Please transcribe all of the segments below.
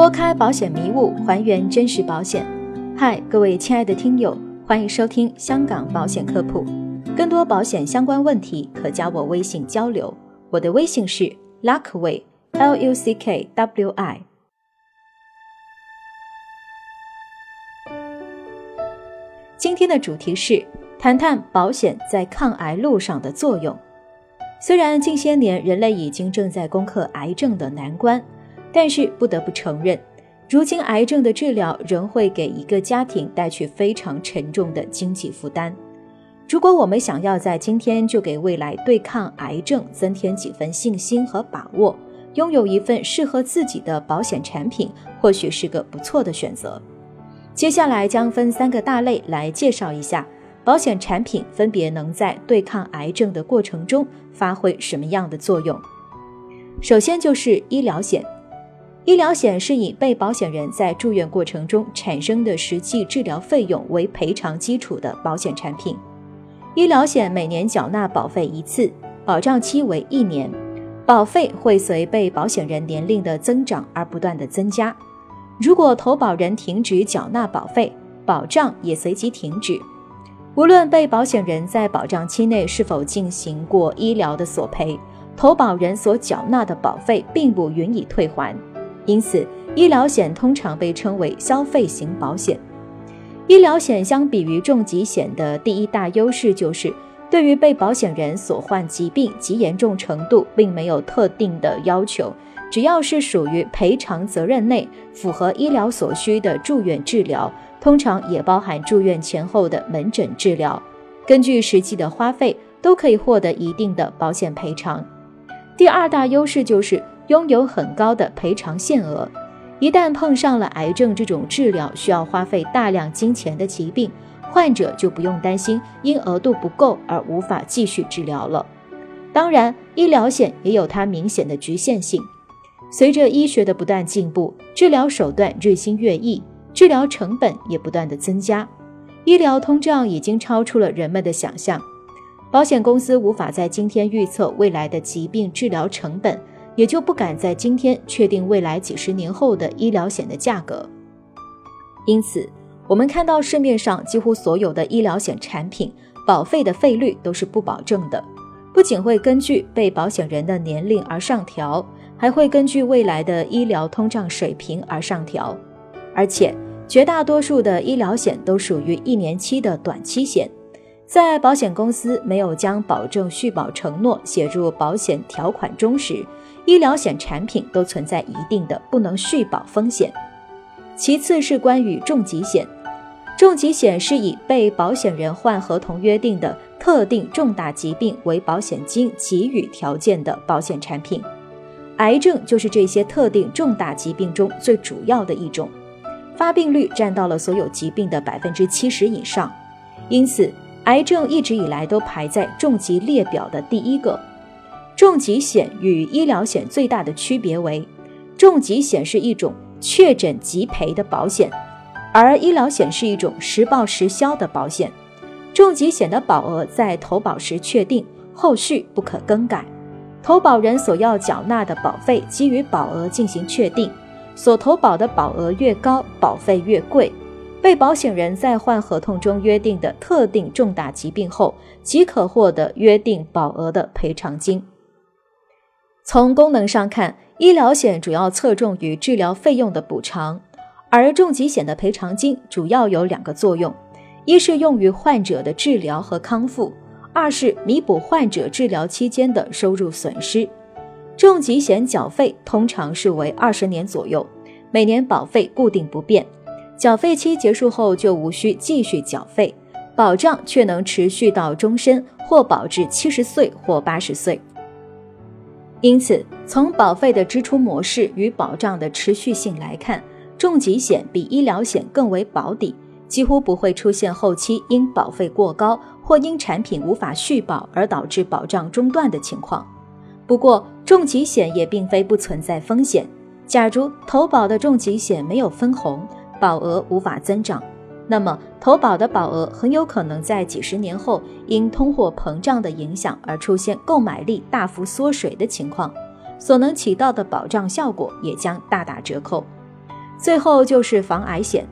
拨开保险迷雾，还原真实保险。嗨，各位亲爱的听友，欢迎收听香港保险科普。更多保险相关问题，可加我微信交流。我的微信是 Luckway，L U C K W I。今天的主题是谈谈保险在抗癌路上的作用。虽然近些年人类已经正在攻克癌症的难关。但是不得不承认，如今癌症的治疗仍会给一个家庭带去非常沉重的经济负担。如果我们想要在今天就给未来对抗癌症增添几分信心和把握，拥有一份适合自己的保险产品，或许是个不错的选择。接下来将分三个大类来介绍一下保险产品分别能在对抗癌症的过程中发挥什么样的作用。首先就是医疗险。医疗险是以被保险人在住院过程中产生的实际治疗费用为赔偿基础的保险产品。医疗险每年缴纳保费一次，保障期为一年，保费会随被保险人年龄的增长而不断的增加。如果投保人停止缴纳保费，保障也随即停止。无论被保险人在保障期内是否进行过医疗的索赔，投保人所缴纳的保费并不予以退还。因此，医疗险通常被称为消费型保险。医疗险相比于重疾险的第一大优势就是，对于被保险人所患疾病及严重程度，并没有特定的要求，只要是属于赔偿责任内、符合医疗所需的住院治疗，通常也包含住院前后的门诊治疗，根据实际的花费，都可以获得一定的保险赔偿。第二大优势就是。拥有很高的赔偿限额，一旦碰上了癌症这种治疗需要花费大量金钱的疾病，患者就不用担心因额度不够而无法继续治疗了。当然，医疗险也有它明显的局限性。随着医学的不断进步，治疗手段日新月异，治疗成本也不断的增加，医疗通胀已经超出了人们的想象。保险公司无法在今天预测未来的疾病治疗成本。也就不敢在今天确定未来几十年后的医疗险的价格。因此，我们看到市面上几乎所有的医疗险产品，保费的费率都是不保证的，不仅会根据被保险人的年龄而上调，还会根据未来的医疗通胀水平而上调。而且，绝大多数的医疗险都属于一年期的短期险。在保险公司没有将保证续保承诺写入保险条款中时，医疗险产品都存在一定的不能续保风险。其次是关于重疾险，重疾险是以被保险人患合同约定的特定重大疾病为保险金给予条件的保险产品。癌症就是这些特定重大疾病中最主要的一种，发病率占到了所有疾病的百分之七十以上，因此。癌症一直以来都排在重疾列表的第一个。重疾险与医疗险最大的区别为，重疾险是一种确诊即赔的保险，而医疗险是一种实报实销的保险。重疾险的保额在投保时确定，后续不可更改。投保人所要缴纳的保费基于保额进行确定，所投保的保额越高，保费越贵。被保险人在患合同中约定的特定重大疾病后，即可获得约定保额的赔偿金。从功能上看，医疗险主要侧重于治疗费用的补偿，而重疾险的赔偿金主要有两个作用：一是用于患者的治疗和康复，二是弥补患者治疗期间的收入损失。重疾险缴费通常是为二十年左右，每年保费固定不变。缴费期结束后就无需继续缴费，保障却能持续到终身，或保至七十岁或八十岁。因此，从保费的支出模式与保障的持续性来看，重疾险比医疗险更为保底，几乎不会出现后期因保费过高或因产品无法续保而导致保障中断的情况。不过，重疾险也并非不存在风险，假如投保的重疾险没有分红。保额无法增长，那么投保的保额很有可能在几十年后因通货膨胀的影响而出现购买力大幅缩水的情况，所能起到的保障效果也将大打折扣。最后就是防癌险。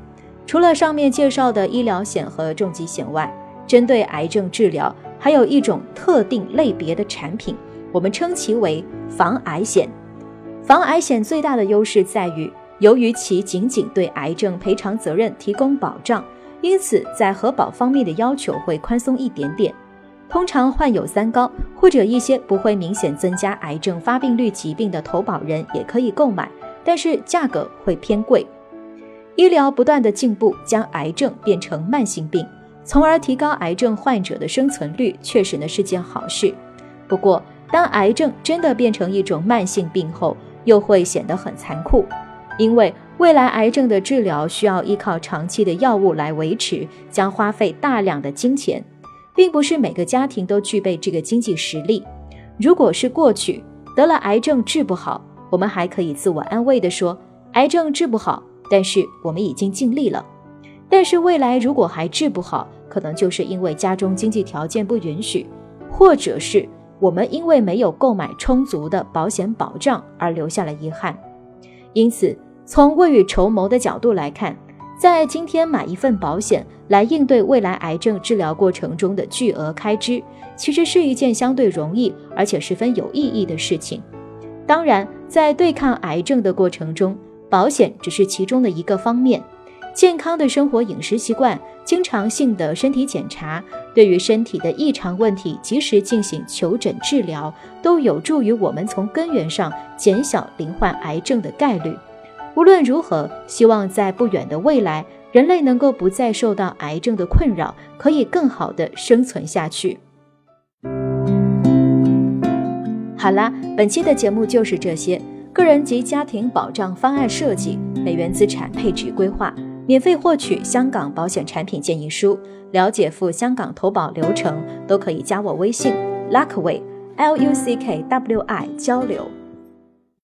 除了上面介绍的医疗险和重疾险外，针对癌症治疗还有一种特定类别的产品，我们称其为防癌险。防癌险最大的优势在于，由于其仅仅对癌症赔偿责任提供保障，因此在核保方面的要求会宽松一点点。通常患有三高或者一些不会明显增加癌症发病率疾病的投保人也可以购买，但是价格会偏贵。医疗不断的进步，将癌症变成慢性病，从而提高癌症患者的生存率，确实呢是件好事。不过，当癌症真的变成一种慢性病后，又会显得很残酷，因为未来癌症的治疗需要依靠长期的药物来维持，将花费大量的金钱，并不是每个家庭都具备这个经济实力。如果是过去得了癌症治不好，我们还可以自我安慰地说，癌症治不好。但是我们已经尽力了，但是未来如果还治不好，可能就是因为家中经济条件不允许，或者是我们因为没有购买充足的保险保障而留下了遗憾。因此，从未雨绸缪的角度来看，在今天买一份保险来应对未来癌症治疗过程中的巨额开支，其实是一件相对容易而且十分有意义的事情。当然，在对抗癌症的过程中，保险只是其中的一个方面，健康的生活饮食习惯、经常性的身体检查，对于身体的异常问题及时进行求诊治疗，都有助于我们从根源上减小罹患癌症的概率。无论如何，希望在不远的未来，人类能够不再受到癌症的困扰，可以更好的生存下去。好啦，本期的节目就是这些。个人及家庭保障方案设计、美元资产配置规划，免费获取香港保险产品建议书，了解赴香港投保流程，都可以加我微信 Luckway L U C K W I 交流。